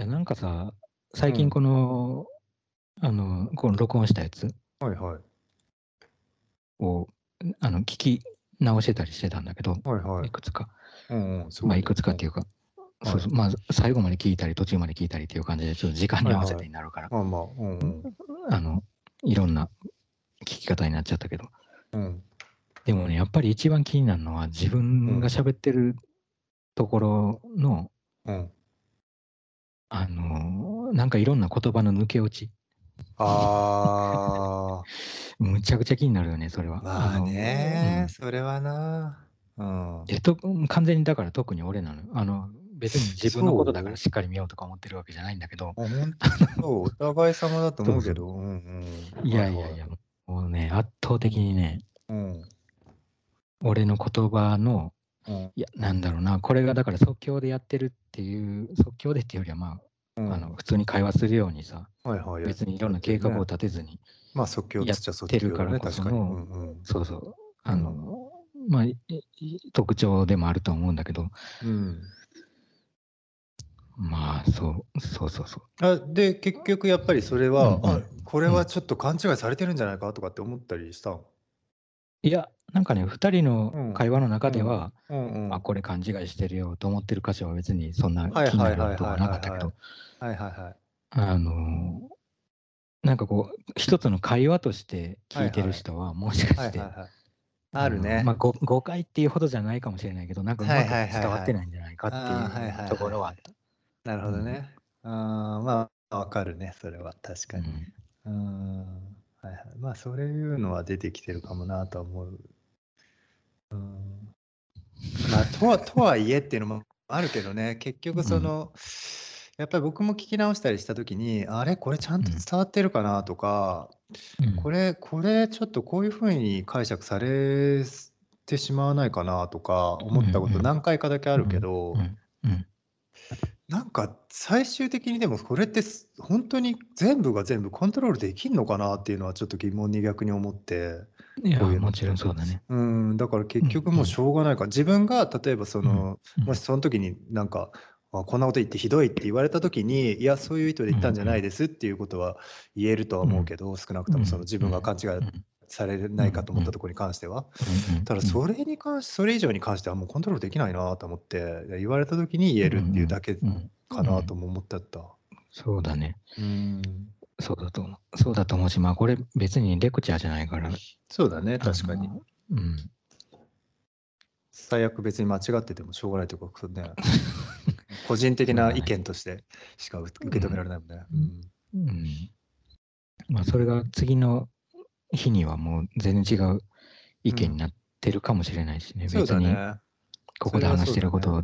や、なんかさ、最近この、あの、この録音したやつはいはい。を、あの、聞き直してたりしてたんだけど、はいはいい。くつか。うんうん。すまあ、いくつかっていいうか、いそうそうまあ、最後まで聞いたり、途中まで聞いたりっていう感じで、ちょっと時間に合わせてになるから、まあまあ、うんうん。あの、いろんな聞き方になっちゃったけど、うん。でもね、やっぱり一番気になるのは、自分が喋ってるところの、うん。あの、なんかいろんな言葉の抜け落ち。あ むちゃくちゃ気になるよね、それは。あ、まあね、うんそれはな。うん。えと完全にだから特に俺なのよ。あの別に自分のことだからしっかり見ようとか思ってるわけじゃないんだけど、そう、お互い様だと思うけど。うんうん。いやいやいや、もうね、圧倒的にね、うん。俺の言葉の、うん。いや、なんだろうな、これがだから即興でやってるっていう、即興でっていうよりは、まあ、うんあの普通に会話するようにさ、はいはい。別にいろんな計画を立てずに、まあ即興やってるからこそ確かに。うの、んうん。そうそう、あの、まあ、特徴でもあると思うんだけど、うん。まあ、そう、そうそうそう。あで、結局やっぱりそれは、うんうんあこれはちょっと勘違いされてるんじゃないかとかって思ったりしたの？いや、なんかね、2人うんの会話の中では、うんうん。あ、これ勘違いしてるよと思ってる箇所は別にそんなはい気になることはなかったけど、はいはいはい。あのーなんかこう、一つの会話として聞いてる人は、もしかして、はいはいはい。あるね。のまあ、ご誤解っていうほどじゃないかもしれないけど、なんかうまくはいはいはいはい伝わってないんじゃないかってあーはいうはいところはあった。なるほどね。あーまあ、わかるね、それは確かに。うんうん。はいはい。まあ、そういうのは出てきてるかもなとは思う。うん。まあ、とは、とはいえっていうのもあるけどね、結局その、やっぱり僕も聞き直したりしたときに、あれ、これちゃんと伝わってるかなとか、うんこれ、これちょっとこういうふうに解釈されてしまわないかなとか思ったことうんうん何回かだけあるけど、うんうんなんか最終的にでもこれってす本当に全部が全部コントロールできんのかなっていうのはちょっと疑問に逆に思って、いや、こういうの。もちろんそうだね。うん、だから結局もうしょうがないから、自分が例えばその、うんもしその時になんか、あこんなこと言ってひどいって言われた時に、いや、そういう意図で言ったんじゃないですっていうことは言えるとは思うけど、少なくともその自分が勘違いうんされないかと思ったところに関しては。うんただそれに関しそれ以上に関してはもうコントロールできないなと思って、言われた時に言えるっていうだけかなとも思ってた。そうだね。うん。そうだと思う。そうだと思うし、まあこれ別にレクチャーじゃないから。そうだね、確かに。うん。最悪別に間違っててもしょうがないというか、ね、個人的な意見としてしか受け止められないもんね。うんうん。まあそれが次の日にはもう全然違う意見になってるかもしれないしね。そう別に。ここで話してることを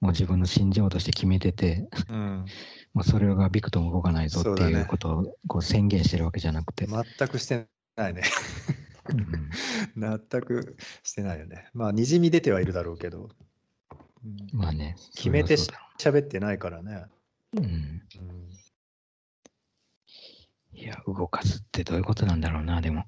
もう自分の信条として決めてて、うん。もうそれがびくとも動かないぞっていそうことをこう宣言してるわけじゃなくて。全くしてないね。うん 全くしてないよね。まあ、にじみ出てはいるだろうけど、うんまあね。決めてそれはそう喋ってないからね。うん。うんいや、動かすってどういうことなんだろうな、でも。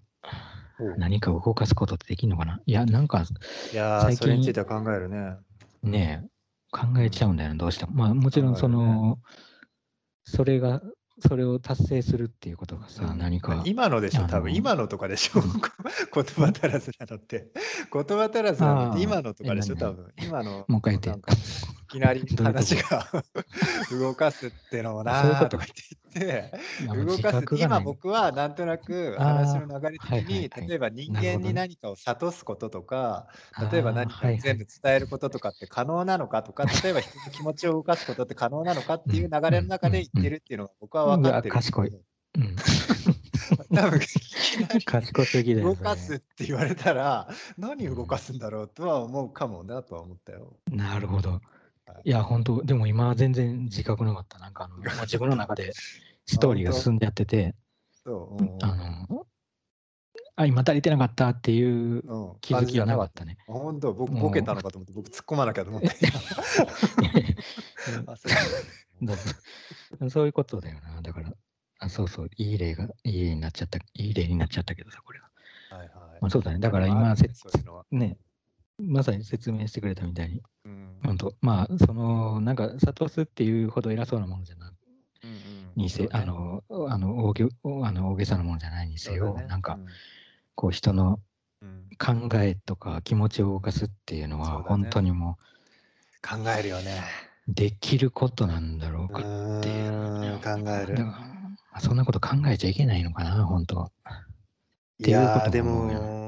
何か動かすことってできるのかな？いや、なんかいやー、最近それについては考えるね。ね、考えちゃうんだよね、どうしても。まあもちろんその、それが、それを達成するっていうことがさ、うん何か。今のでしょ、多分今のとかでしょ、言葉足らずなのって。言葉足らずなのって今のとかでしょ、え何？多分今の。もう一回言ってなんかいきなり話が 動かすってのもな。とか。言って。いやもう自動かす今僕はなんとなく話の流れ的にはい例えば人間に何かを諭すこととか例えば何かを全部伝えることとかって可能なのかとか 例えば人の気持ちを動かすことって可能なのかっていう流れの中で言ってるっていうのが僕は分かってる賢いうん、多分賢すぎだよ。動かすって言われたら何動かすんだろうとは思うかもなとは思ったよ。なるほど。はい。いや、本当でも今は全然自覚なかった。なんかあの、自分の中でストーリーが進んでやってて、そう、うんあの、あ、今足りてなかったっていううん気づきはなかったね。本当僕ボケたのかと思って僕突っ込まなきゃと思って。あそういうことだよな。だから、あそうそう、いい例が、いい例になっちゃった、いい例になっちゃったけどさ、これは。はいはいまあ、そうだね。だからあ今、ね、まさに説明してくれたみたいに、うん。本当まあ、その、なんか、諭すっていうほど偉そうなものじゃなうんうん。にせ、あの、あの大げあの大げさなものじゃないにせよ、ね。なんか、こう、人のうん。考えとか気持ちを動かすっていうのは、そうだね。本当にも考えるよね。う、できることなんだろうう。か。ーん考える。そんなこと考えちゃいけないのかな、本当は。いていうこともでも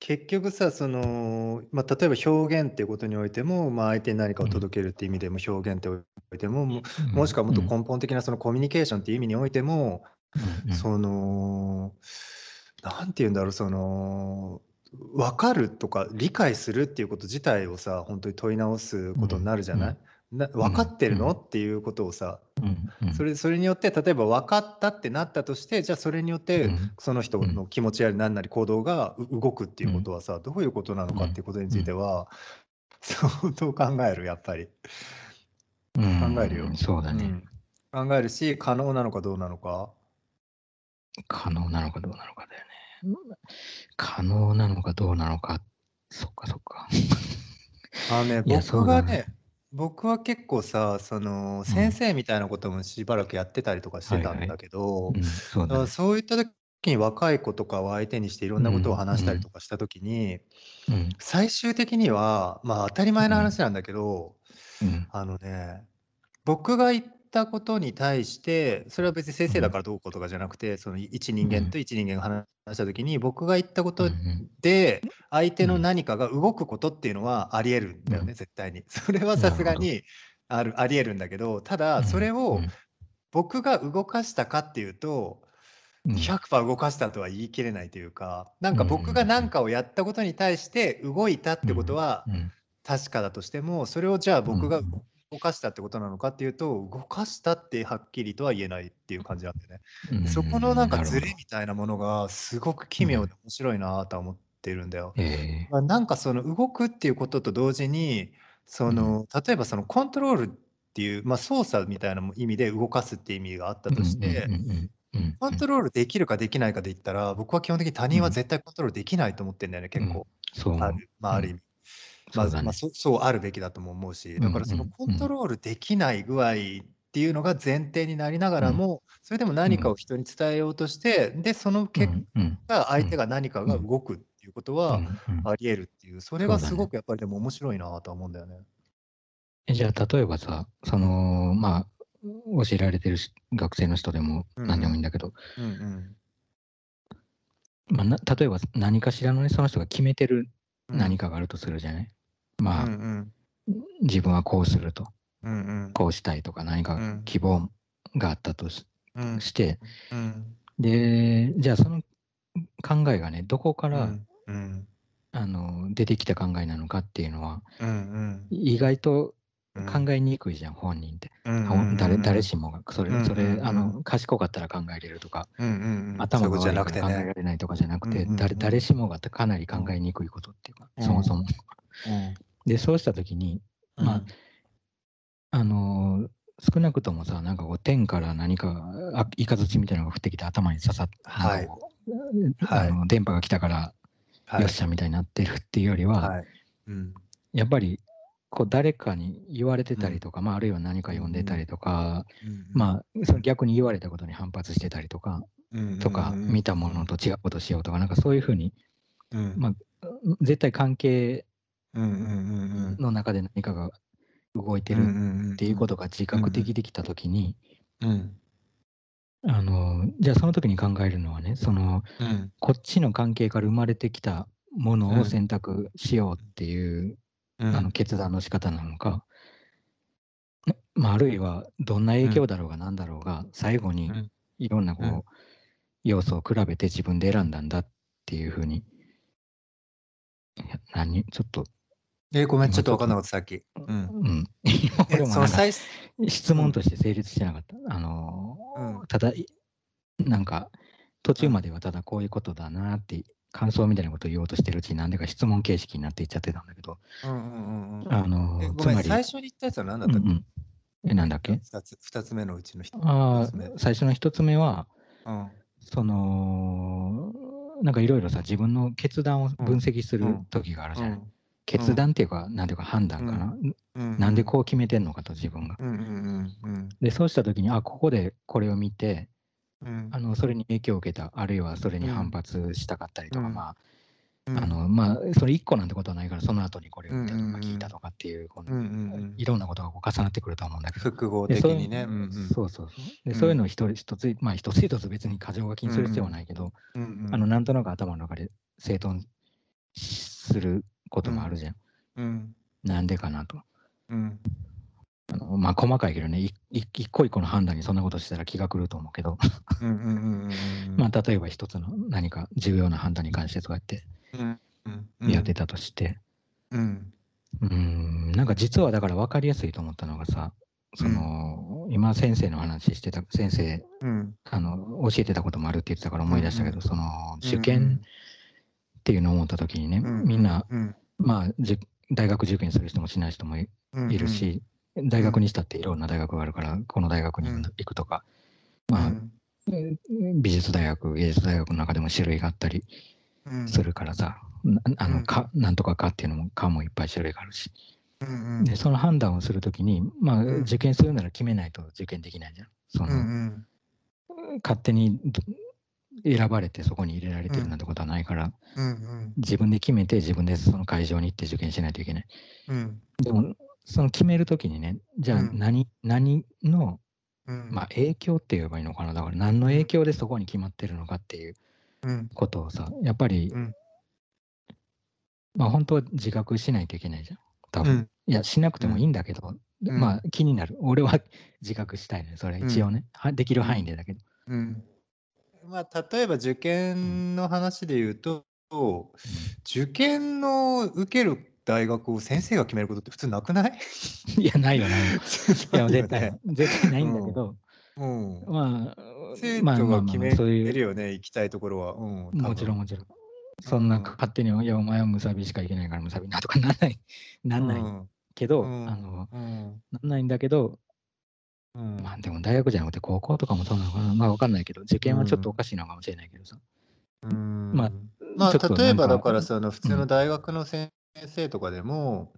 結局さその、まあ、例えば表現っていうことにおいても、まあ、相手に何かを届けるっていう意味でも表現っておいても、ももしくはもっとうん。根本的なそのコミュニケーションっていう意味においても、うん。そのなんて言うんだろうその分かるとか理解するっていうこと自体をさ本当に問い直すことになるじゃない、な分かってるの、うん。っていうことをさうんうん。それそれによって例えば分かったってなったとしてじゃあそれによってうん。その人の気持ちや何なり行動がう動くっていうことはさどういうことなのかっていうことについては相当考えるやっぱり、うん。考えるよ。そうだね、うん。考えるし可能なのかどうなのか。可能なのかどうなのかだよね。可能なのかどうなのか。そっかそっか。あのねいやそうだね。僕がね僕は結構さその先生みたいなこともしばらくやってたりとかしてたんだけど、うん、そうだから。そういった時に若い子とかを相手にしていろんなことを話したりとかした時に、うん。最終的にはまあ当たり前の話なんだけど、うん。あのね僕が言ったことに対してそれは別に先生だからどうこうとかじゃなくて、その一人間と一人間が話した時に僕が言ったことうん。で相手の何かが動くことっていうのはありえるんだよね、うん。絶対に。それはさすがにあるありえるんだけどただそれを僕が動かしたかっていうとうん。100%動かしたとは言い切れないというかなんか僕が何かをやったことに対して動いたってことはうん。確かだとしてもそれをじゃあ僕がうん動かしたってことなのかっていうと動かしたってはっきりとは言えないっていう感じなんでね。うん。そこのなんかズレみたいなものがすごく奇妙で面白いなとは思ってるんだよ。えまあ、なんかその動くっていうことと同時にその例えばそのコントロールっていう、まあ、操作みたいな意味で動かすっていう意味があったーとして、うんうんうんうんコントロールできるかできないかで言ったら僕は基本的に他人は絶対コントロールできないと思ってるんだよね、結構。あるまあ、ある意味。まあそうだね。まあ、そそうあるべきだとも思うし、だからそのコントロールできない具合っていうのが前提になりながらも、それでも何かを人に伝えようとして、で、その結うん果、相手が何かが動くっていうことはあり得るっていう、それがすごくやっぱりでも面白いなとは思うんだよね。えじゃあ、例えばさ、その、まあ、教えられてるし学生の人でもうん。何でもいいんだけど、うんうん。まあ、な例えば何かしらのね、その人が決めてるうん。何かがあるとするじゃない、うんまあ、うん自分はこうすると、うんうん。こうしたいとか何かうん。希望があったとし,、うん。て、うん。で、じゃあその考えがね、どこから、うん。うん。あの出てきた考えなのかっていうのは、うん意外とうん。考えにくいじゃん、本人って。誰誰しもが、それ、それ、うんうん。うんあの、賢かったら考えれるとか、うんうんうん。頭が悪いから考え。られないとかじゃなくて、うんうんうん誰誰しもがかなり考えにくいことっていうか、うん。そもそも。うんで、そうしたときに、まああのー少なくともさ、なんかこう天から何かがあイカズチみたいなのが降ってきて頭に刺さって、はいはい。あの電波が来たから、はい。よっしゃみたいになってるっていうよりは、はい。うん。やっぱりこう誰かに言われてたりとか、まあ、あるいは何か読んでたりとか、まあ、その逆に言われたことに反発してたりとか、とか、見たものと違うことしようとか、なんかそういうふうに、うん。まあ、絶対関係うんうんうんの中で何かが動いてうんうるんっていうことが自覚的できたときに、うん。あの、じゃあその時に考えるのはね、その、うん。こっちの関係から生まれてきたものうんを選択しようっていう、うん。あの決断の仕方なのか、まあ、あるいはどんな影響だろうが何だろうが、最後にうん。いろんなこう、うん。要素を比べて自分で選んだんだっていうふうに、いや何ちょっと、えごめんちょっと分かんなかったさっき。うん。うん、質問として成立してなかった。あのーうん。ただ、いなんか、途中まではただこういうことだなって、感想みたいなことを言おうとしてるうちに、なんでか質問形式になっていっちゃってたんだけど、うんうんうんうんあのえごめんーつまり、最初に言ったやつは何だったっけ？うんうん。え、なんだっけ？二つ二つ目のうちの一あ一つ目。ー最初の一つ目は、うん。その、なんかいろいろさ、自分の決断を分析する時があるじゃない。決断っていうか、なんていうか判断かな、うん。なんでこう決めてんのかと自分が。うんうんうんで、そうした時に、あ、ここでこれを見て、うん。あのそれに影響を受けた、あるいはそれに反発したかったりとか、うん。まあ、うん。あのまあ、それ1個なんてことはないから、その後にこれを見たとか聞いたとかっていう、こうんうのんうん。いろんなことがこう重なってくると思うんだけど。複合でそういう的にね。うんうん。そうそうそう。で、うん。そういうのを一人一つ、まあ一つ一つ別に過剰書きにする必要はないけど、うんうん。あの、なんとなく頭の中で整頓することもあるじゃん。うん。なんでかなと。うん。あのまあ細かいけどね、一個一個の判断にそんなことしたら気が狂うと思うけど、うんうんうんうんうん まあ例えば一つの何か重要な判断に関してそうやってうんうんやってたとして、うん。うーん、なんか実はだから分かりやすいと思ったのがさ、その、今先生の話してた、先生、うん。あの、教えてたこともあるって言ってたから思い出したけど、うんその、受うん。験っていうのを思った時にね、うんみんな、うんまあ、じ大学受験する人もしない人もいるし、大学にしたっていろんな大学があるから、この大学に行くとか、うん。まあ、美術大学、芸術大学の中でも種類があったりうん。するからさ、なあうん。のかなんとかかっていうのも、かもいっぱい種類があるし、でその判断をするときに、まあ、うん。受験するなら決めないと受験できないじゃん。そのうん。勝手にど選ばれてそこに入れられてるなんてことはないから、うんうん自分で決めて自分でその会場に行って受験しないといけない。うんでも、その決めるときにね、じゃあうん何,、何の、うんまあ、影響って言えばいいのかな、だから何の影響でそこに決まってるのかっていううんことをさ、やっぱり、うんまあ本当は自覚しないといけないじゃん。多分。うんいや、しなくてもいいんだけど、うんまあ気になる。俺は自覚したいね。それ一応ね。はできる範囲でだけど。うんまあ、例えば受験の話で言うと、受験の受ける大学を先生が決めることって普通なくない？いや、ないよ、ない や、絶対ね、絶対ないんだけど、うん、まあ、生まあまあまあ徒が決めそういう。るよね、行きたいところは。うん、もちろんん。もちろん。そんなうん勝手に、いや、お前はムサビしか行けないからムサビなとかなんない、なんないけど、うん。あの、うん。なんないんだけど、うん。まあでも大学じゃなくて高校とかもそうなのかな。まあわかんないけど、受験はちょっとおかしいのかもしれないけどさ。うんまあまあ例えばだからその普通の大学の先生とかでも、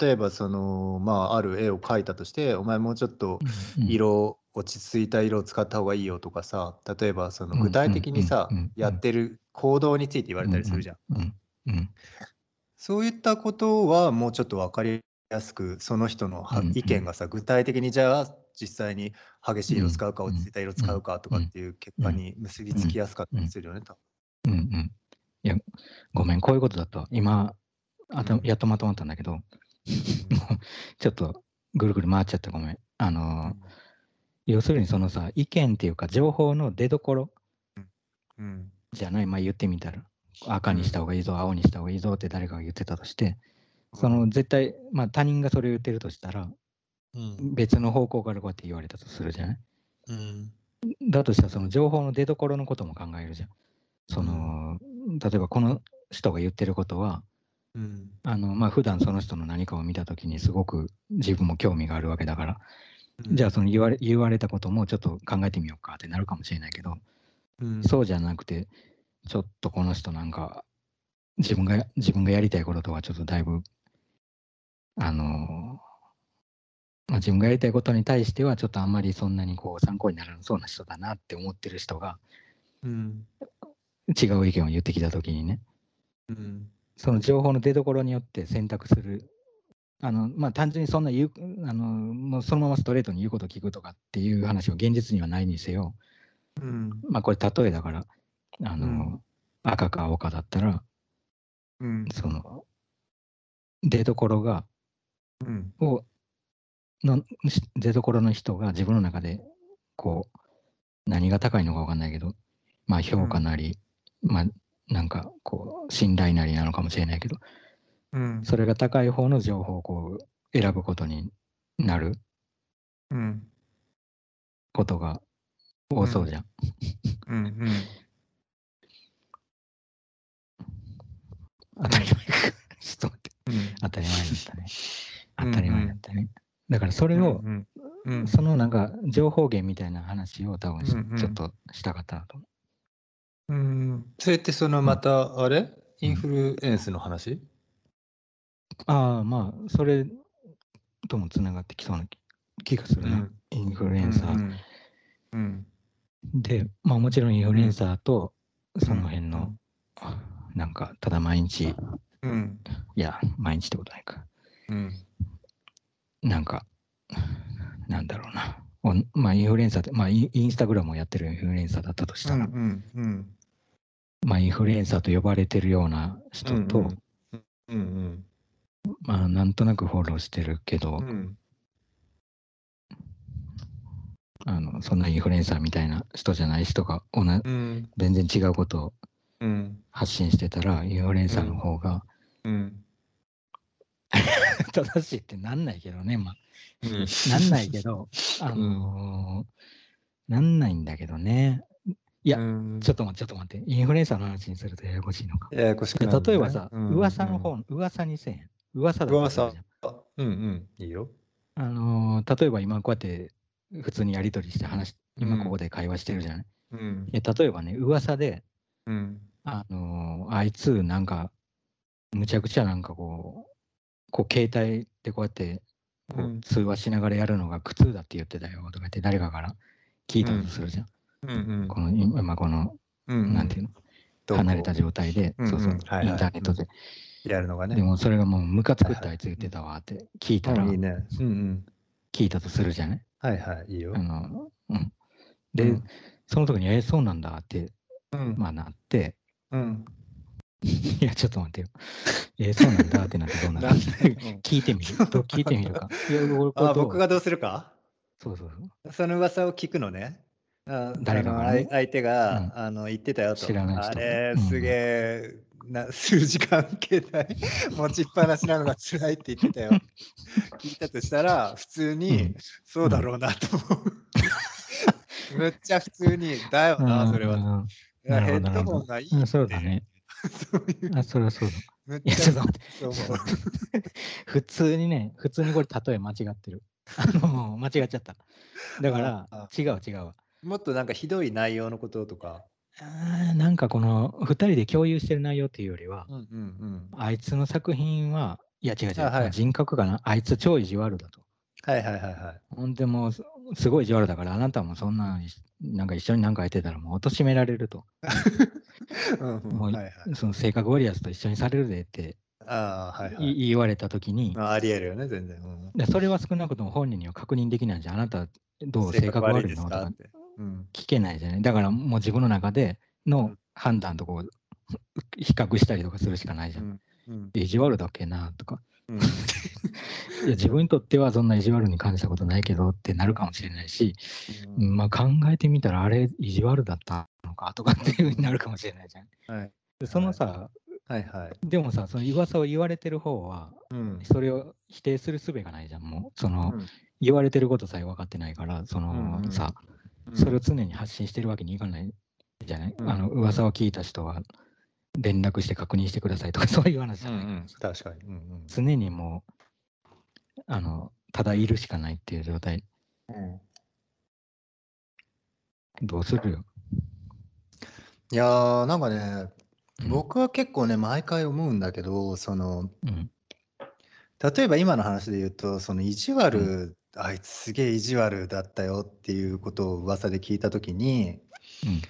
例えばそのまあある絵を描いたとしてお前もうちょっとうん色落ち着いた色を使った方がいいよとかさ例えばそのうん具体的にさうんうんうんやってる行動について言われたりするじゃん。うんうんそういったことはもうちょっと分かりやすくその人の意見がさ具体的にじゃあ実際に激しい色使うかうん落ち着いた色使うかとかっていう結果に結びつきやすかったりするよね。多分。うん。うん。いや、ごめん、こういうことだと、今、あとうん。やっとまとまったんだけど、ちょっとぐるぐる回っちゃってごめん。あの、要するにそのさ、意見っていうか、情報の出どころうん。じゃない、まあ言ってみたら、赤にした方がいいぞ、青にした方がいいぞって誰かが言ってたとして、その絶対、まあ他人がそれを言ってるとしたら、うん別の方向からこうやって言われたとするじゃない？うん。だとしたら、その情報の出どころのことも考えるじゃん。その、例えばこの人が言ってることは、うん。あの、まあ普段その人の何かを見たときにすごく自分も興味があるわけだから、じゃあその言われ言われたこともちょっと考えてみようかってなるかもしれないけど、うん。そうじゃなくて、ちょっとこの人なんか、自分が、自分がやりたいこととはちょっとだいぶ、あの、まあ、自分がやりたいことに対しては、ちょっとあんまりそんなにこう参考にならなそうな人だなって思ってる人が、うん。違う意見を言ってきたときにね、うんその情報の出所によって選択する、あの、まあ、単純にそんな言う、あの、もうそのままストレートに言うことを聞くとかっていう話は現実にはないにせよ、うん。まあ、これ例えだから、あの、うん。赤か青かだったら、うん。その、出所が、うん。を、の、し出所の人が自分の中で、こう、何が高いのかわかんないけど、まあ評価なり、まあなんかこう、信頼なりなのかもしれないけど、うんそれが高い方の情報をこう、選ぶことになるうんことが多そうじゃん。うんうん 当たり前か。ちょっと待って。うん当たり前だったね。うん当たり前だったね。だからそれを、うんうん。そのなんか情報源みたいな話を多分しうんうん。ちょっとしたかったなと思う。うんそれってそのまたあれ？インフルエンスの話？ああ、まあ、それともつながってきそうな気がするな、うん。インフルエンサー。うんうんで、まあもちろんインフルエンサーとその辺うのん、なんか、ただ毎日、うん。いや、毎日ってことないか。うんか、なんだろうな。おまあインフルエンサーって、まあインスタグラムをやってるインフルエンサーだったとしたら、うんうんまあインフルエンサーと呼ばれてるような人と、うんうんまあなんとなくフォローしてるけど、うん。あのそんなインフルエンサーみたいな人じゃない人がおなうん。全然違うことをうん。発信してたら、インフルエンサーの方がうん正しいってなんないけどね、まあ、うん。なんないけど、あのーなんないんだけどね。いやうん。ちょっと待って、ちょっと待って、インフルエンサーの話にするとややこしいのか。ややこしくね。例えばさ、うん。噂の方、噂にせん。噂だ噂。うんうん。いいよ。あのー例えば今こうやって普通にやり取りして話今ここで会話してるじゃない。うん。例えばね、噂で、うん。あのーあいつなんか、むちゃくちゃなんかこう、こう携帯でこうやってこううん。通話しながらやるのが苦痛だって言ってたよとか言って誰かから聞いたとするじゃん。うん。うん。この今この、うん。なんていうの、離れた状態で、うんそうそう、うんはいはい。インターネットで。やるのがね。でもそれがもうムカつくってあいつ言ってたわって聞いたら、うん。いいね。うんうん。聞いたとするじゃない？はいはい。いいよ。あのうん、で、うんその時に、え、そうなんだって、うん。まあなって、うん いや、ちょっと待ってよ。え、そうなんだってなってどうなる？聞いてみる？どう？聞いてみるか？あ僕がどうするか？そうそうそう。その噂を聞くのね。あ誰かがね相相手が、うんあの言ってたよと。知らない人あれ、うんすげえ、な数時間携帯 持ちっぱなしなのが辛いって言ってたよ。聞いたとしたら、普通に、うんそうだろうなと思う。むっちゃ普通に、だよな、それは。ヘッドホンがいいそうだね。そういうあ、それはそうだ。いや、むっちゃちょっと待って。普通にね、普通にこれ例え間違ってる。あの、間違っちゃった。だからあ、違う違うわ。もっとなんかひどい内容のこととか。なんかこの2人で共有してる内容っていうよりは、うんうんうん。あいつの作品は、いや違う違う、あはい人格かな、あいつ超意地悪だと。はいはいはいはい。ほんでもうす、すごい意地悪だから、あなたもそんな、なんか一緒になんかやってたらもう貶められると。もう。その性格悪いやつと一緒にされるでってああ、はいはいい言われたときに、まあ。ありえるよね、全然。うんでそれは少なくとも本人には確認できないじゃん。あなたどう性格悪いのとか。聞けないじゃない。だからもう自分の中でのうん判断とこう比較したりとかするしかないじゃ。うんんうん意地悪だっけなとか。うんいや自分にとってはそんな意地悪に感じたことないけどってなるかもしれないし、うん。まあ考えてみたらあれ意地悪だったのかとかっていうふうになるかもしれないじゃん。はい。でそのさ、はいはい。でもさ、その噂を言われてる方は、うん。それを否定する術がないじゃん、もう。その、うん。言われてることさえ分かってないから、その、さ、うん。それを常に発信してるわけにいかないじゃない、うん。あの、噂を聞いた人は連絡して確認してくださいとか、そういう話じゃない、うんうん。確かに。うんうん。常にもう、あの、ただいるしかないっていう状態、うんどうするよ。いやーなんかね、うん僕は結構ね、毎回思うんだけど、その、うん。例えば今の話で言うと、その意地悪、あいつすげえ意地悪だったよっていうことを噂で聞いたときに、うん。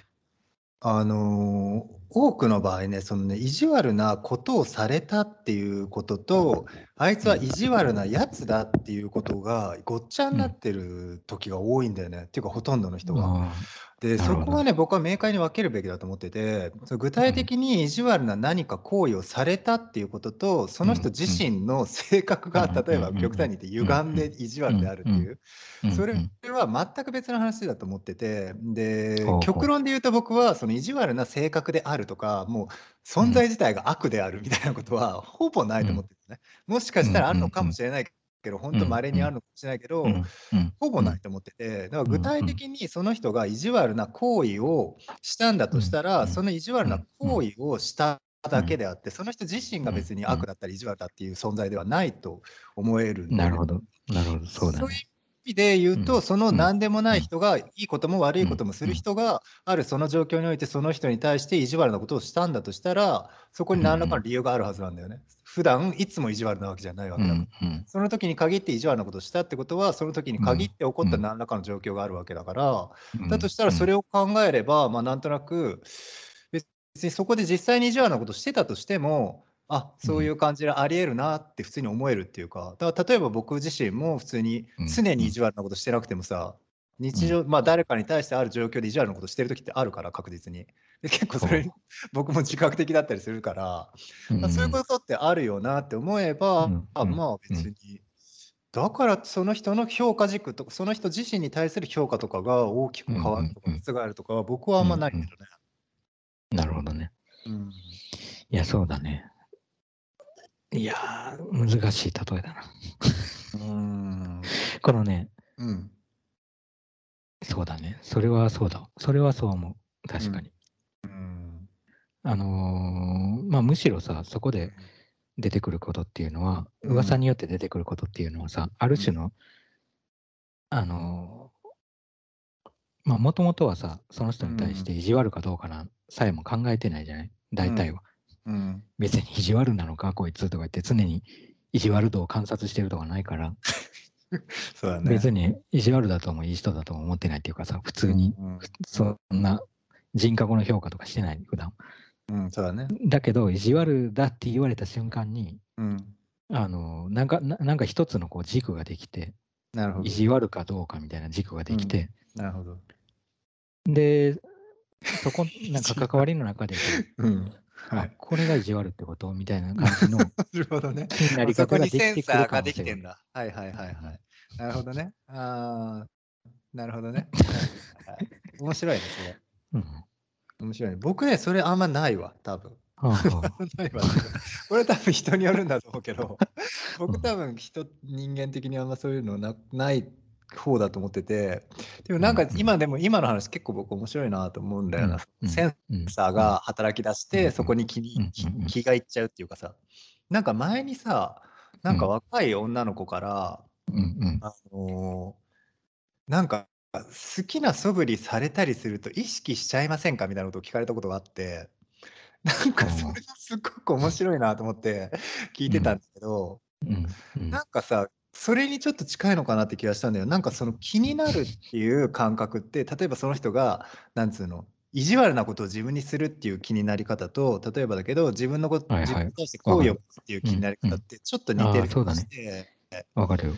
あのー多くの場合ね、そのね、意地悪なことをされたっていうことと、あいつは意地悪なやつだっていうことがごっちゃになってる時が多いんだよね。っていうか、ほとんどの人は。あで、そこはね、僕は明快に分けるべきだと思ってて、その具体的に意地悪な何か行為をされたっていうことと、その人自身の性格が、うん例えばうん極端に言って歪んで意地悪であるっていう、ーそれうん。は全く別の話だと思ってて、で極論で言うと僕はその意地悪な性格であるとか、もう存在自体が悪であるみたいなことはほぼないと思ってるね。もしかしたらあるのかもしれないけど、本当稀にあるのかもしれないけど、ほぼないと思ってて、だから具体的にその人が意地悪な行為をしたんだとしたら、うん。その意地悪な行為をしただけであって、その人自身が別にうん。悪だったり意地悪だっていう存在ではないと思えるねなるほど。なるほど。そうだそういうね。意味で言うと、うん。その何でもない人が、いいことも悪いこともするうん。人が、あるその状況において、その人に対して意地悪なことをしたんだとしたら、そこに何らかの理由があるはずなんだよね。普普段いつも意地悪なわけじゃないわけだから、うんうん、その時に限って意地悪なことをしたってことはその時に限って起こった何らかの状況があるわけだから、うん、だとしたらそれを考えれば、まあなんとなく別にそこで実際に意地悪なことしてたとしてもあそういう感じでありえるなって普通に思えるっていうかだから例えば僕自身も普通に常に意地悪なことしてなくてもさ日常、まあ誰かに対してある状況で意地悪なことしてる時ってあるから確実に。で結構それ 僕も自覚的だったりするから、まあ、そういうことってあるよなって思えば、あまあ別に、だからその人の評価軸とかその人自身に対する評価とかが大きく変わるとか覆るとかは僕はあんまないけどね。なるほどね。うん、いやそうだね。いやー難しい例えだな。うんこのね、うん、そうだね。それはそうだ。それはそう思う。確かに。うん。あのーまあ、むしろさ、そこで出てくることっていうのは、噂によって出てくることっていうのはさ、ある種の、あのーまあ、もともとはさ、その人に対して意地悪かどうかなさえも考えてないじゃない？大体は。うん。別に意地悪なのか、こいつとか言って常に意地悪度を観察してるとかないから、そうだね。別に意地悪だともいい人だとも思ってないっていうかさ、普通に、うんそんな人格の評価とかしてない、普段。うん、そうだね。だけど、意地悪だって言われた瞬間に、うん、あのなんかななんか一つのこう軸ができて、なるほど意地悪かどうかみたいな軸ができて、うん、なるほど。で、そこ、なんか関わりの中で、うん、はい、これが意地悪ってこと？みたいな感じの なるほどね。なり方ができてくるかもしれない。はいはいはいはい。なるほどね。ああ、なるほどね。はい、面白いね、それ。うん、面白いね。僕ね、それあんまないわ、多分。はあ、ないわ。これ多分人によるんだと思うけど、僕多分人、人間的にあんまそういうのなない方だと思ってて、でもなんか今でも今の話結構僕面白いなと思うんだよな。センサーが働き出してそこに気に気がいっちゃうっていうかさ、なんか前にさ、なんか若い女の子から、あのなんか好きな素振りされたりすると意識しちゃいませんかみたいなことを聞かれたことがあって、なんかそれがすっごく面白いなと思って聞いてたんだけど、なんかさ、それにちょっと近いのかなって気がしたんだよ。なんかその気になるっていう感覚って、例えばその人が、なんつうの、意地悪なことを自分にするっていう気になり方と、例えばだけど、自分のこと、はい自分に対して好意を持つっていう気になり方ってちょっと似てる気がして、わかるよ。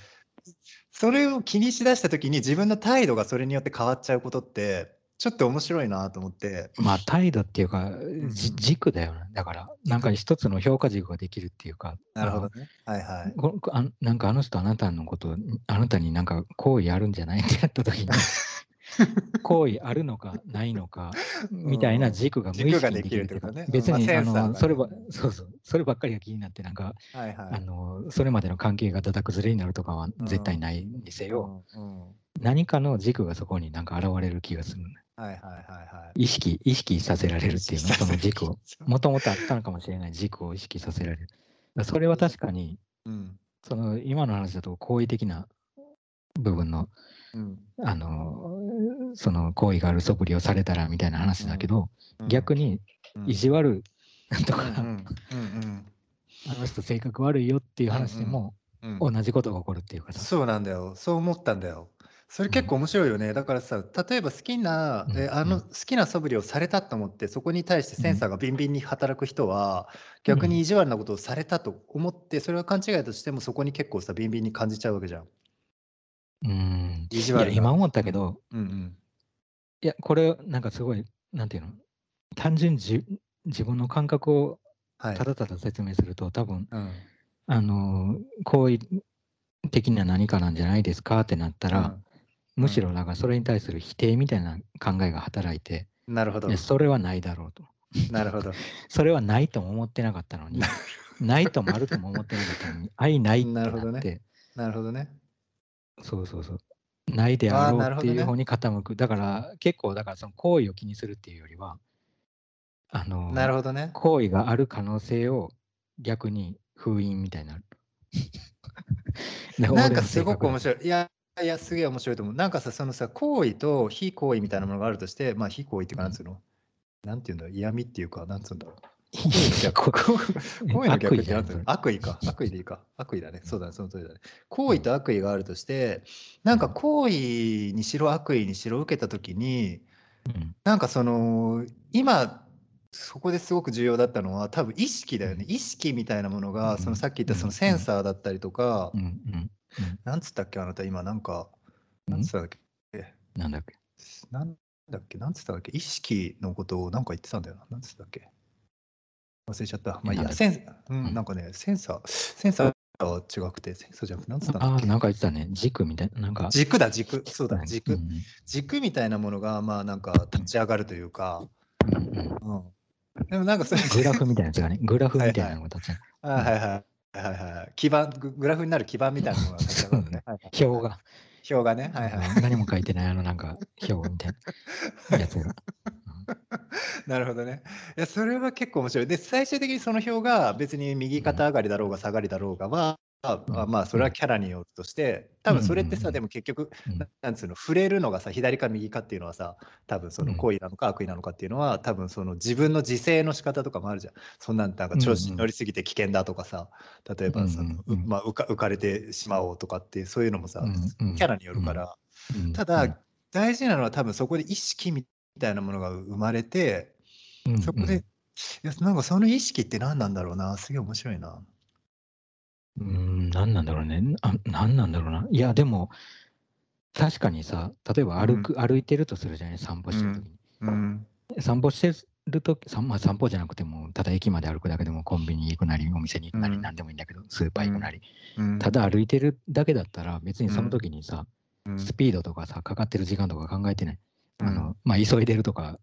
それを気にしだした時に自分の態度がそれによって変わっちゃうことってちょっと面白いなと思って。まあ態度っていうか、じ軸だよね。だから、なんか一つの評価軸ができるっていうか。なるほどね。はいはい。あなんかあの人あなたのこと、あなたになんか好意あるんじゃないってやった時に、行為あるのかないのか みたいな軸が無意識にできるってことね。別に、あのそればそうそうそればっかりが気になってなんか、はいはい、あのそれまでの関係がだだ崩れになるとかは絶対ないにせよ、何かの軸がそこになんか現れる気がする。はいはいはいはい。意識、意識させられるっていうの、その軸を。もともとあったのかもしれない軸を意識させられる。それは確かに、うん、その今の話だと好意的な部分の、うん、あの、その好意がある素振りをされたらみたいな話だけど、うん、逆に意地悪とか、あの人性格悪いよっていう話でも、同じことが起こるっていうかそうなんだよ。そう思ったんだよ。それ結構面白いよね。だからさ、例えば好きな、え、あの好きな素振りをされたと思って、そこに対してセンサーがビンビンに働く人は、逆に意地悪なことをされたと思って、それは勘違いとしても、そこに結構さ、ビンビンに感じちゃうわけじゃん。うん。意地いや、今思ったけど、うんうん。いや、これ、なんかすごい、なんていうの、単純にじ自分の感覚をただただ説明すると、多分、うん。あの、好意的な何かなんじゃないですかってなったら、むしろなんかそれに対する否定みたいな考えが働いて、なるほど。それはないだろうと。なるほど。それはないとも思ってなかったのに、ないともあるとも思ってなかったのに、愛ないってなって、なるほどね。そうそうそう。ないであろうっていう方に傾く。だから結構、だからその行為を気にするっていうよりは、あの、なるほどね。行為がある可能性を逆に封印みたいにな る。なんかすごく面白い。いや、いや、すげえ面白いと思う。なんかさ、そのさ、行為と非行為みたいなものがあるとして、まあ、非行為っていうか、なんつうの、なんていうんだろう、嫌味っていうか、なんつうんだろう。の逆んていうの？悪意か。悪意でいいか。悪意だね。そうだね。その通りだね。行為と悪意があるとして、なんか行為にしろ悪意にしろ受けたときに、うんなんかその、今、そこですごく重要だったのは、多分意識だよね。意識みたいなものが、そのさっき言ったそのセンサーだったりとかなんつったっけ、あなた今なんか、うん？なんつったっけ、なんだっけ？なんだっけ、なんつったっけ、意識のことをなんか言ってたんだよな。なんつったっけ？忘れちゃった。まあいいや、セン、ううんん、なんかね、センサー、センサーは違くて、センサーじゃなくて、なんつったんだああ、っけ？なんか言ってたね。軸みたいな、なんか。軸だ、軸。そうだ、う軸。ん軸みたいなものが、まあなんか立ち上がるというか、うんうんうん。でもなんかそれ、グラフみたいなやつがね、グラフみたいなのが立ちあはいはいはいはい。基盤、ググラフになる基盤みたいなものが立ち上がるね。はいはい表が、表がね。はいはい。何も書いてないあのなんか表みたいなやつが。なるほどね。いや、それは結構面白い。で、最終的にその表が別に右肩上がりだろうが下がりだろうがは、あまあ、それはキャラによるとして、多分それってさ、でも結局、うん。ななんつうの、触れるのがさ、左か右かっていうのはさ、多分そのうん。行為なのか悪意なのかっていうのは、多分その自分の自制の仕方とかもあるじゃん。そんなんなんか調子に乗りすぎて危険だとかさ、例えばその、まあ、浮か浮かれてしまおうとかっていう、そういうのもさ、キャラによるから、うんただ、大事なのは多分そこで意識みたいなものが生まれて、そこで、いや、なんかその意識って何なんだろうな。すげえ面白いな。うーん、何なんだろうね。あ何なんだろうな。いや、でも、確かにさ、例えば歩く、歩いてるとするじゃない、散歩してるときに。うん。散歩してるとき、散まあ、散歩じゃなくても、ただ駅まで歩くだけでも、コンビニ行くなり、お店に行くなり、うん何でもいいんだけど、スーパー行くなり。うんただ歩いてるだけだったら、別にその時にさ、うんスピードとかさ、かかってる時間とか考えてない。うんあの、まあ、急いでるとか、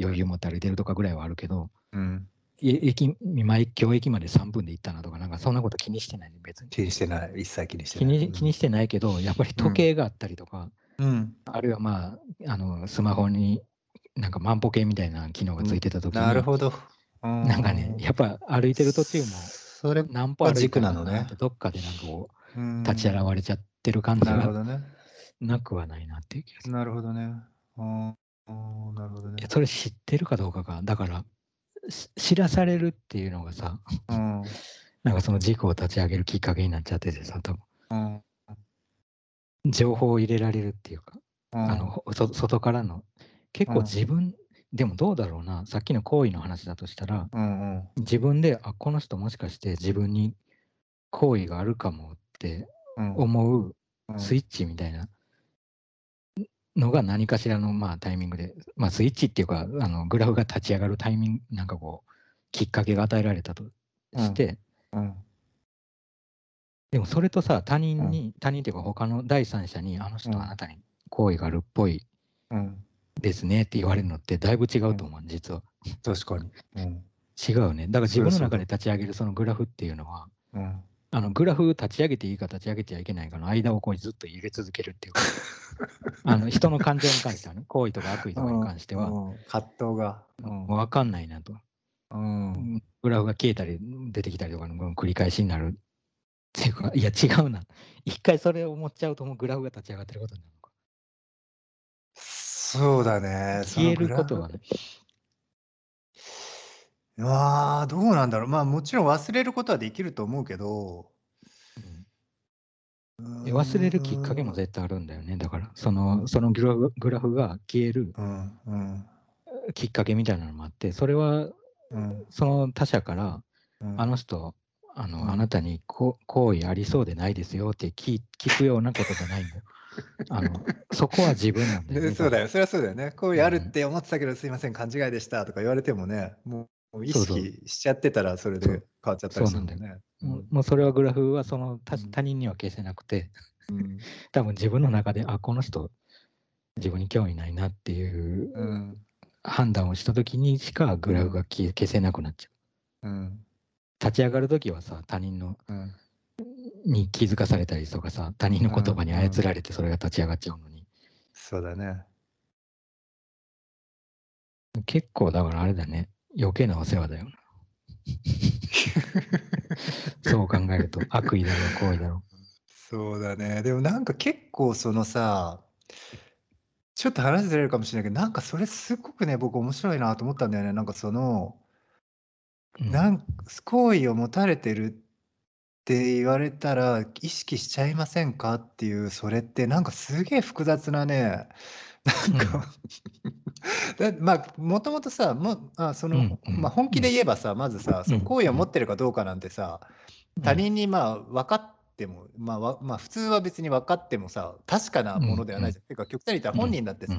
余裕持って歩いてるとかぐらいはあるけど、うん。い駅、今、今日駅まで3分で行ったなとか、なんかそんなこと気にしてないね、別に。気にしてない。一切気にしてない。気に気にしてないけど、やっぱり時計があったりとか、うん。あるいはまあ、あの、スマホになんか万歩計みたいな機能がついてた時に、なるほど。ななんかね、やっぱ歩いてる途中もそれ、何歩歩いた軸なのねどっかでなんかこう、うん立ち現れちゃってる感じがなるほどね。なくはないなっていう気がする。なるほどね。あーなるほどね。それ知ってるかどうかが、だから、し知らされるっていうのがさ、うん。なんかその事故を立ち上げるきっかけになっちゃっててさ、多分うん。情報を入れられるっていうか、うんあの外からの結構うん自分、でもどうだろうなさっきの行為の話だとしたらうんうん。自分であこの人もしかして自分に行為があるかもってうん思ううんスイッチみたいなのが何かしらのまあタイミングで、まあ、スイッチっていうかあのグラフが立ち上がるタイミングなんかこうきっかけが与えられたとして、うんでもそれとさ他人に、他人っていうか他の第三者にあの人うんあなたに好意があるっぽいうん。ですねって言われるのってだいぶ違うと思う、実は。確かに。うん。違うね。だから自分の中で立ち上げるそのグラフっていうのは、うん。あのグラフ立ち上げていいか立ち上げちゃいけないかの間をこうずっと入れ続けるっていうか、あの 人の感情に関してはね、行為とか悪意とかに関しては、うん、葛藤が。うん分かんないなと。うん。グラフが消えたり出てきたりとかの繰り返しになるっていうか、いや違うな。一回それを思っちゃうともうグラフが立ち上がってることになるのか。そうだね。消えることはね。ね。ああ、どうなんだろう。まあもちろん忘れることはできると思うけど、うんで忘れるきっかけも絶対あるんだよね。だから、そのそのグラフグラフが消えるうんうんきっかけみたいなのもあって、それはうんその他者から、うんあの人、あの、うんあなたにこ好意ありそうでないですよって聞聞くようなことじゃないんだよ。あの、そこは自分なんだよね。で そうだよ、それはそうだよね。こういうあるって思ってたけど、すいません、勘違いでしたとか言われてもね、もう意そうそう。識しちゃってたら、それで変わっちゃったりするもんそうね。もうそれはグラフはその他うん。他人には消せなくて、うん。多分自分の中で、あ、この人、自分に興味ないなっていううん。判断をしたときにしかグラフが消せなくなっちゃう。うん。立ち上がるときはさ、他人のうん。に気づかされたりとかさ、他人の言葉に操られてそれが立ち上がっちゃうのに。そうだね。結構だからあれだね、余計なお世話だよな。そう考えると、悪意だろう、行為だろそうだね。でもなんか結構そのさ、ちょっと話ずれるかもしれないけど、なんかそれすごくね、僕面白いなと思ったんだよね。なんかその、なん好意を持たれてるって言われたら、意識しちゃいませんかっていう、それってなんかすげえ複雑なね、なんか だまあ、もともとさ、もあその、まあ、本気で言えばさ、まずさ、その好意を持ってるかどうかなんてさ、他人にまあ分かっても、まあわまあ、普通は別に分かってもさ、確かなものではないじゃん。ていうか、極端に言ったら本人だってさ、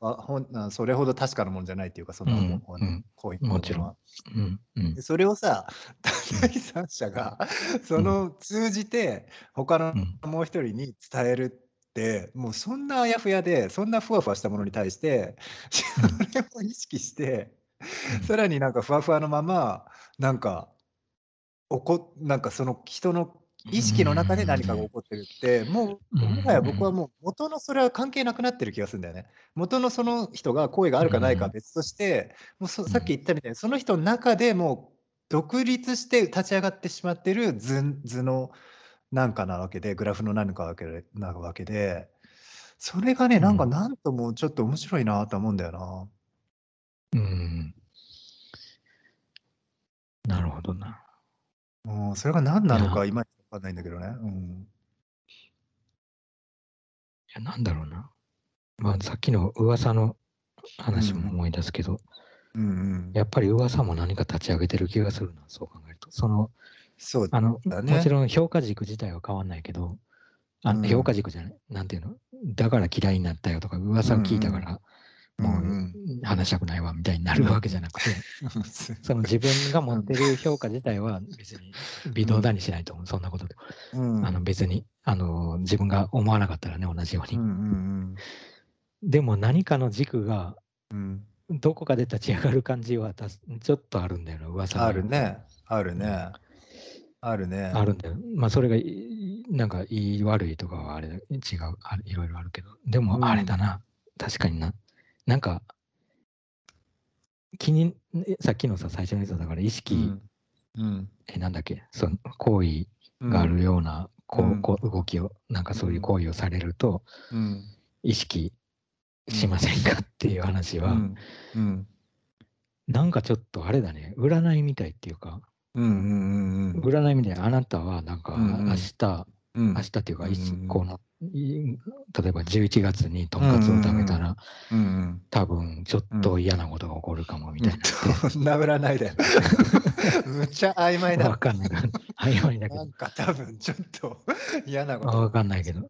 あほん。それほど確かなものじゃないっていうか、そんなもん、あ好意もちろん。でそれをさ、第三者がその通じて他のもう一人に伝えるって、もうそんなあやふやで、そんなふわふわしたものに対して、それを意識して、さらになんかふわふわのまま、なんか、おこなんかその人の意識の中で何かが起こってるって、もう、もはや僕はもう元のそれは関係なくなってる気がするんだよね。元のその人が声があるかないかは別として、もうさっき言ったみたいに、その人の中でもう独立して立ち上がってしまってる図図のなんかなわけで、グラフの何かわけでなわけで、それがね、なんかなんともちょっと面白いなと思うんだよな。うん。なるほどな。うん、それが何なのか、いまいちわかんないんだけどね。うん。いや、なんだろうな。まあ、さっきの噂の話も思い出すけど、うんうん。やっぱり噂も何か立ち上げてる気がするな、そう考えると。その、そうあの、だもちろん評価軸自体は変わんないけど、あうん。評価軸じゃない、なんていうの、だから嫌いになったよとか、噂を聞いたから、もう話したくないわみたいになるわけじゃなくて、その自分が持ってる評価自体は別に微動だにしないと思う、そんなことで。あの別にあの自分が思わなかったらね、同じように。でも何かの軸が、どこかで立ち上がる感じはたちょっとあるんだよな、噂あるね、あるね。あるね。あるんだよ。まあそれがなんかいい悪いとかはあれ違うあいろいろあるけど、でもあれだな、確かにな。なんか、気に、さっきのさ、最初のやつだから意識、うん、え、なんだっけ、その行為があるような、こう、こう動きを、なんかそういう行為をされると、意識しませんか？っていう話は、なんかちょっとあれだね、占いみたいっていうか、占いみたいな、あなたはなんか明日、明日っていうか、この例えば11月にとんかつを食べたら、うんうん、多分ちょっと嫌なことが起こるかもみたいな。そん。な占いで。むっちゃ曖昧だ。わかん。ない。曖昧だけど。なん。か多分ちょっと嫌なこと。わかん。ないけど。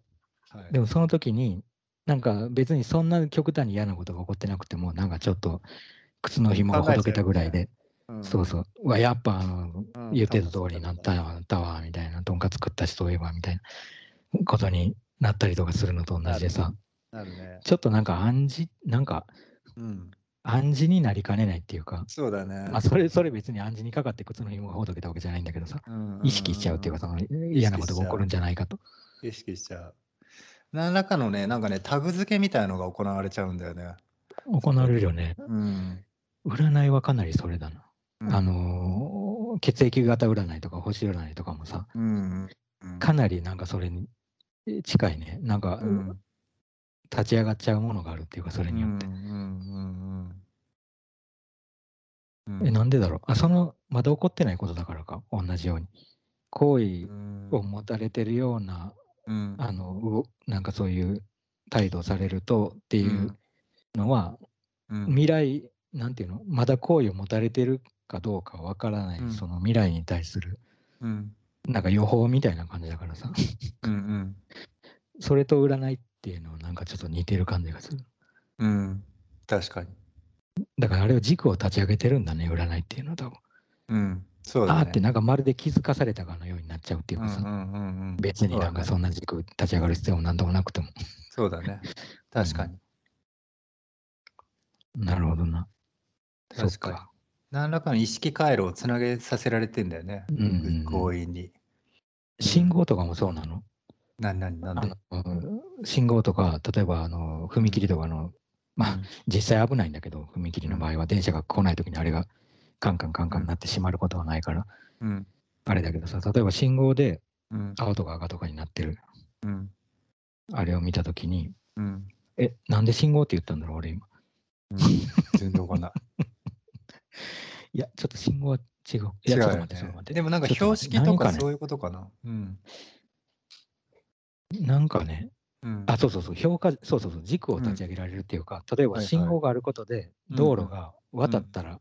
はい、でもその時に、なん。か別にそん。な極端に嫌なことが起こってなくても、なん。かちょっと靴の紐がほどけたぐらいで、うん、そうそう、うわ、やっぱあの、言ってた通りになったわ、みたいな、とんかつ食った人いえばみたいなことになったりとかするのと同じでさ、ね、ちょっとなんか暗示、なんか、うん、暗示になりかねないっていうか、そうだね。まあ、それ、それ別に暗示にかかって靴の紐がほどけたわけじゃないんだけどさ、意識しちゃうっていうか、その嫌なことが起こるんじゃないかと。意識しちゃう。何らかのね、なんかね、タグ付けみたいのが行われちゃうんだよね。行われるよね。うん、占いはかなりそれだな。うん、あのー、血液型占いとか星占いとかもさ、うんかなりなんかそれに近いね。なんか、うん、立ち上がっちゃうものがあるっていうか、それによって。え、なんでだろう？あ、その、まだ起こってないことだからか、同じように。好意を持たれてるような、うん、あの、なんかそういう態度されるとっていうのは、うん、未来、なんていうの？まだ好意を持たれてるかどうかわからない、その未来に対する、なんか予報みたいな感じだからさ。うんうん。それと占いっていうのはなんかちょっと似てる感じがする。うん。確かに。だからあれは軸を立ち上げてるんだね、占いっていうのは多分。うん。そうだね。あーってなんかまるで気づかされたかのようになっちゃうっていうかさ、うんうんうんうん、別になんかそんな軸立ち上がる必要もなんともなくても。そうだね。確かに。うん、なるほどな。確かに。何らかの意識回路をつなげさせられてんだよね、うんうんうん、強引に。信号とかもそうなの？何何何で？信号とか、例えばあの踏切とかの、まあ、うん、実際危ないんだけど、踏切の場合は電車が来ないときにあれがカンカンカンカンになってしまうことはないから、うん、あれだけどさ、例えば信号で青とか赤とかになってる、うん、あれを見たときに、うん、え、なんで信号って言ったんだろう、俺今。うん、全然わかんない。いや、ちょっと信号は違う。いや、ちょっと待って、ちょっと待って。でもなんか標識とかそういうことかな。うん。なんかね、うん、あ、そうそうそう、評価、そうそうそう、軸を立ち上げられるっていうか、例えば信号があることで、道路が渡ったら、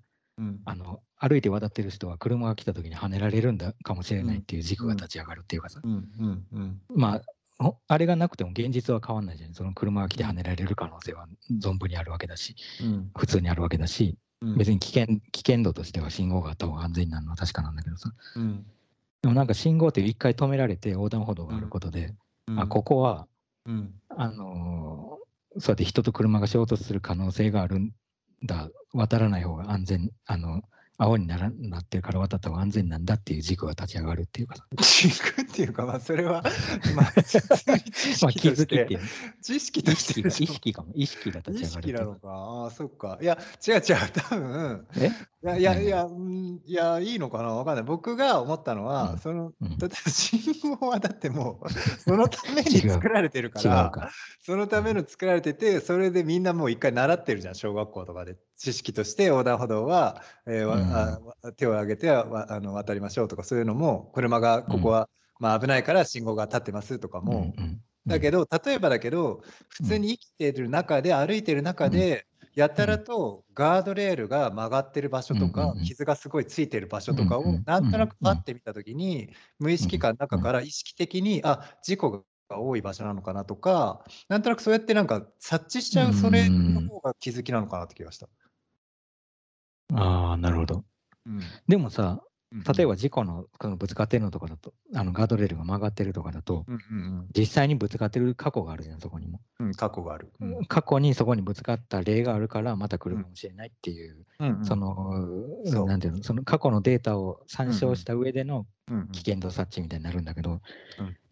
あの歩いて渡ってる人は車が来た時にはねられるんだかもしれないっていう軸が立ち上がるっていうかさ、まああれがなくても現実は変わんないじゃん。その車が来てはねられる可能性は存分にあるわけだし、うん、普通にあるわけだし、うん、別に危険危険度としては信号があった方が安全になるのは確かなんだけどさ、うん、でもなんか信号って一回止められて横断歩道があることで、あここは、あのー、そうやって人と車が衝突する可能性があるんだ。渡らない方が安全あの青にならなってるから渡った方が安全なんだっていう軸が立ち上がるっていうか。軸っていうか、まあ、それは、まあ、まあ気づきって。知識として意識かも。意識が立ち上がる。意識なのか。ああ、そっか。いや、違う違う。多分。え？いやいやいや、うん、いや、いいのかな？わかんない。僕が思ったのは、うん、その、例えば信号はだってもう、そのために作られてるから、か。そのための作られてて、それでみんなもう一回習ってるじゃん、小学校とかで。知識として横断歩道は、えーあ手を挙げてあの渡りましょうとかそういうのも車がここは、まあ、危ないから信号が立ってますとかも、だけど例えばだけど普通に生きている中で歩いてる中で、やたらとガードレールが曲がってる場所とか、傷がすごいついてる場所とかをなんとなくパッて見た時に無意識感の中から意識的にあ事故が多い場所なのかなとかなんとなくそうやってなんか察知しちゃうそれの方が気づきなのかなって気がした。ああ、なるほど。うん。でもさ、例えば事故のこのぶつかってるのとかだと、あのガードレールが曲がってるとかだと、うんうんうん。実際にぶつかってる過去があるじゃん、そこにも。うん、過去がある。うん。過去にそこにぶつかった例があるから、また来るかもしれないっていう、うんうん。その、そなんていうの、その過去のデータを参照した上での危険度察知みたいになるんだけど、うん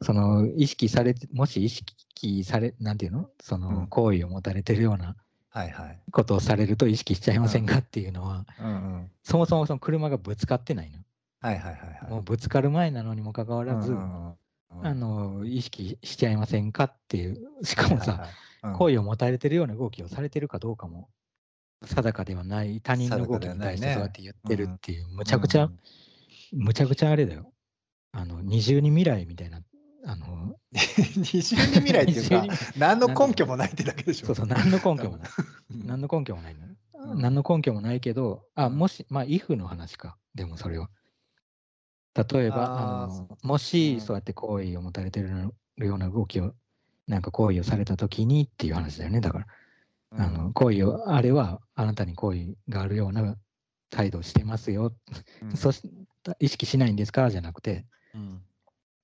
その意識されて、もし意識され、なんていうの、その行為を持たれてるようなはいはい。ことをされると意識しちゃいませんかっていうのは、うんうん、そもそもその車がぶつかってないの。はいはいはい、はい、もうぶつかる前なのにもかかわらず、うんうんあの意識しちゃいませんかっていう、しかもさ、はいはいはい、好意を持たれてるような動きをされてるかどうかも定かではない他人の動きに対してそうやって言ってるっていう、むちゃくちゃ、むちゃくちゃあれだよ。あの二重に未来みたいなあの、二重に未来っていうか、何の根拠もないってだけでしょ。そうそう、何の根拠もない。何の根拠もないの。何の根拠もないけど、あ、もし、まあ、if の話か、でもそれは。例えば、あのもし、そうやって好意を持たれてるような動きを、なんか行為をされたときにっていう話だよね、だから。あの行為を、あれはあなたに好意があるような態度をしてますよ、うん、そし意識しないんですか？じゃなくて、うん、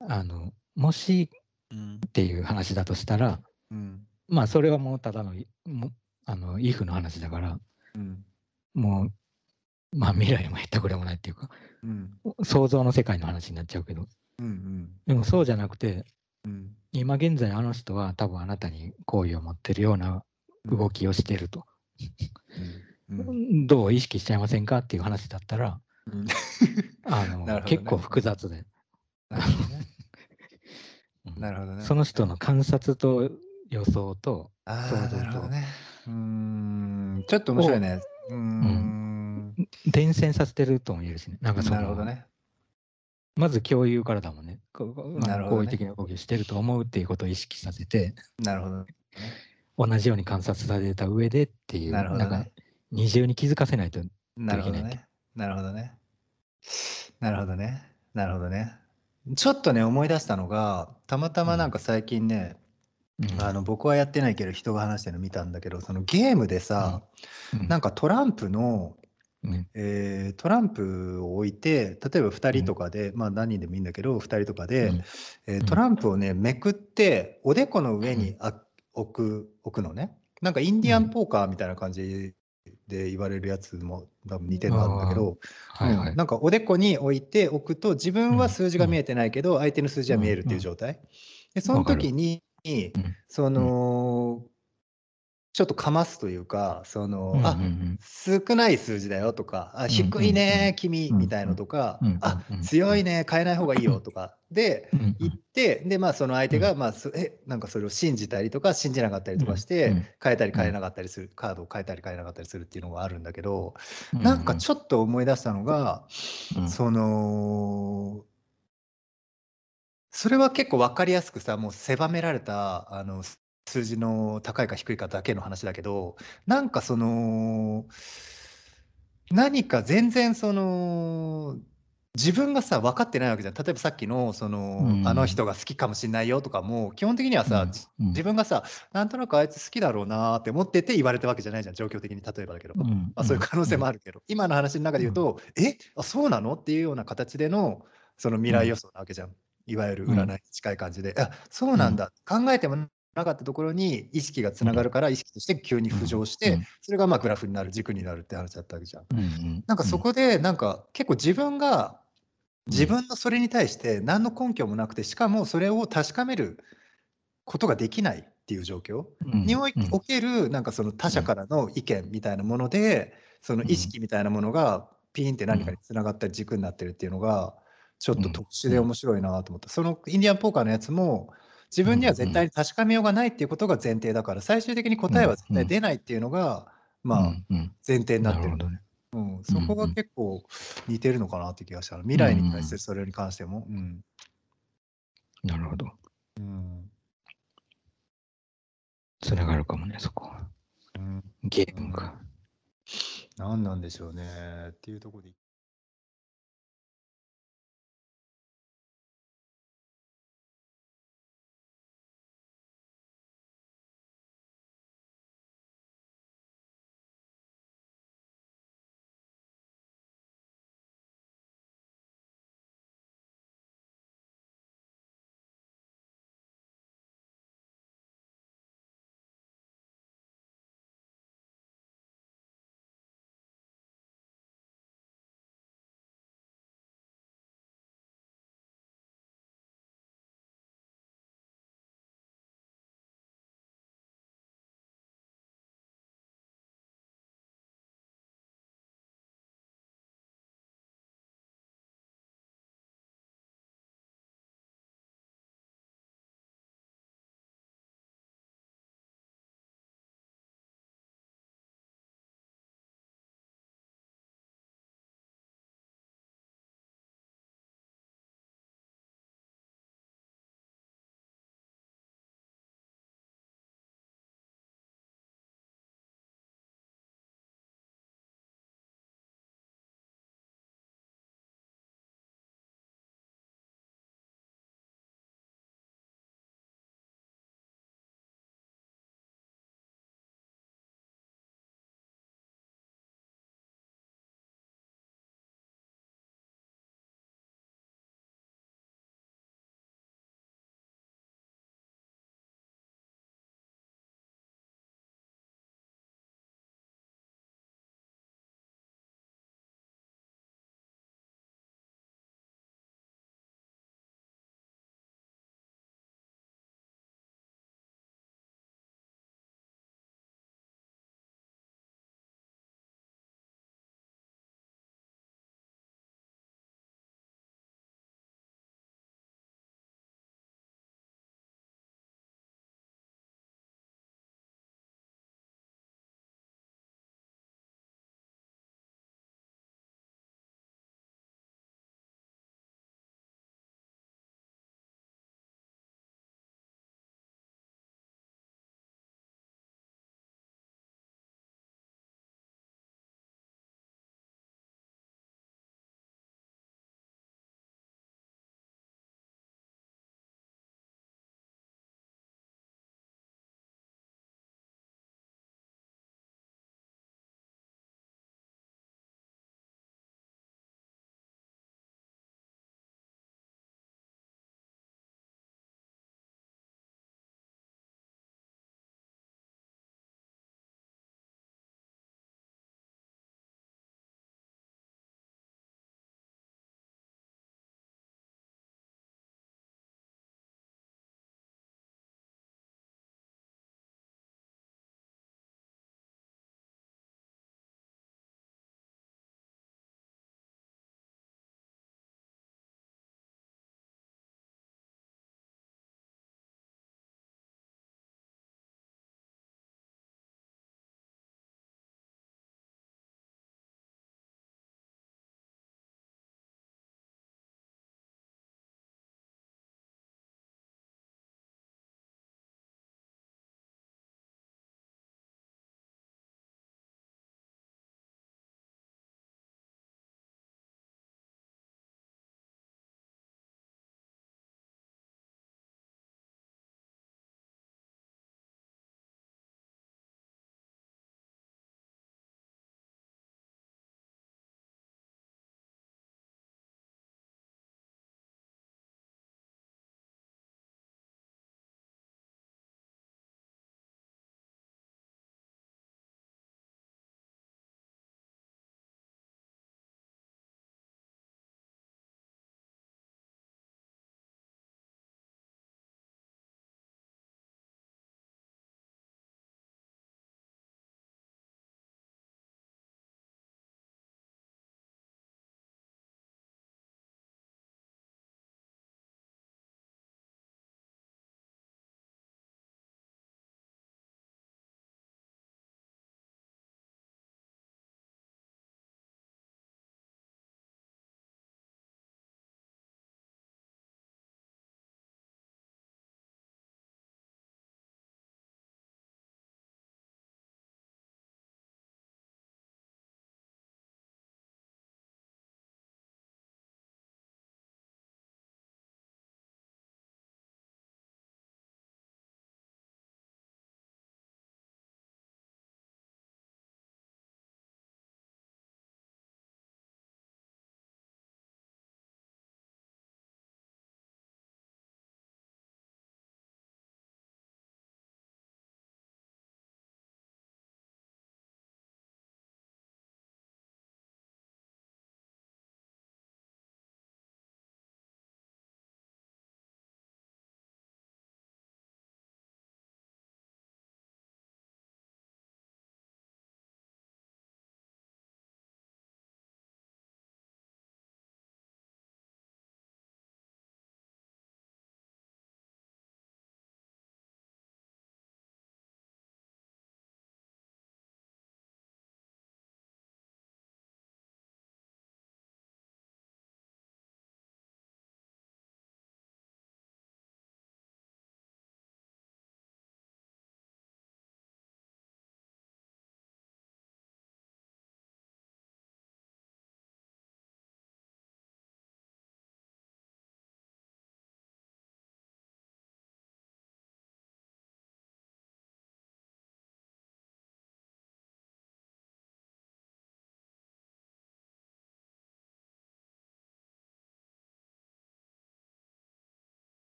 あのもしっていう話だとしたら、うん、まあそれはもうただのもあのイフの話だから、うん、もうまあ未来も減ったくれもないっていうか、うん、想像の世界の話になっちゃうけど、うんうん、でもそうじゃなくて、うん、今現在あの人は多分あなたに好意を持ってるような動きをしてると、うん。うん、どう意識しちゃいませんかっていう話だったら、あの、ね、結構複雑で。なるほどね。なるほどね。その人の観察と予想と想像と。ね、うん、ちょっと面白いね。うん。伝染させてるとも言えるしね。なんかそなるほどね。まず共有からだもんね。なるほど、ね、好意的な動きをしてると思うっていうことを意識させて。なるほど、ね。同じように観察された上でっていう、なるほど、ね、なんか二重に気づかせないとなるほどね。なるほどね。なるほどね。なるほどね。ちょっとね、思い出したのが、たまたまなんか最近ね、うん。あの、僕はやってないけど、人が話してるの見たんだけど、そのゲームでさ、うん。なんかトランプの、うん。えトランプを置いて、例えば2人とかで、まあ、何人でもいいんだけど、2人とかうで、ん。えトランプをね、めくって、おでこの上にあ置く置くのね。なんかインディアンポーカーみたいな感じで言われるやつも多分似てるのあるんだけど、はいはい、うん、なんかおでこに置いておくと自分は数字が見えてないけど、相手の数字は見えるっていう状態。でその時に、その、ちょっとかますというか、その、うんうんうあ、ん。少ない数字だよとか、あ、うん低いうんね、君うん。みたいのとかうんうん、あ、うんうん。強いね、変えない方がいいよとかでうんうん。言って、で、まあ、その相うん。手が、まあ、そえ、なんかそれを信じたりとか、信じなかったりとかしうんうて、ん。変えたりうん。変えなかったりする、カードを変えたり変えなかったりするっていうのがあるんだけど、うんなんかうん。ちょっと思い出したのが、うん。そのそれは結構分かりやすくさ、もう狭められた、あの、す数字の高いか低いかだけの話だけど、なんかその何か全然その、自分がさ、分かってないわけじゃん。例えばさっきのそうの、あのん。人が好きかもしんないよとかも、基本的にはさ、うん。自分がさ、なんとなくあいつ好きだろうなって思ってて言われたわけじゃないじゃん、状況的に例えばだけど。うんま、うんそういう可能うん。性もあるけど、今の話の中でうん。言うと、え、あ、そうなのっていうような形での、その未うん。来予想なわけじゃん。いわゆるうん。占いに近い感じで、あ、そううん。なんだ、考えてもなかったところに意識がうん。繋がるから、意識として急に浮うん。上して、うん。それが、ま、グラフになる、軸になるって話だったわけじゃん。なんかうん。そこで、なんか結構自分が、うん。自分のそれに対して何の根拠もなくて、しかもそれを確かめることができないっていう状況うにおける、なんかその他うん。者からの意見みたいなもので、その意うん。識みたいなものがピーンってうん。何かに繋がったり軸になってるっていうのが、ちょっうんと特殊うん。で面白いなと思った。そのインディアンポーカーのやつも、自うん分にはうん。絶対に確かめようがないっていうことが前提だから、最終的にう答えは絶。対出ないっていうのが、うまあ。前提になってる。なるほどね。うん、うそこが。結構似てるのかなって気がした。未来に対してん。それに関しても。うん。なるほど。うん。繋がるかもね、そこは。うん。ゲームうん。か。なんなんでしょうねっていうとこで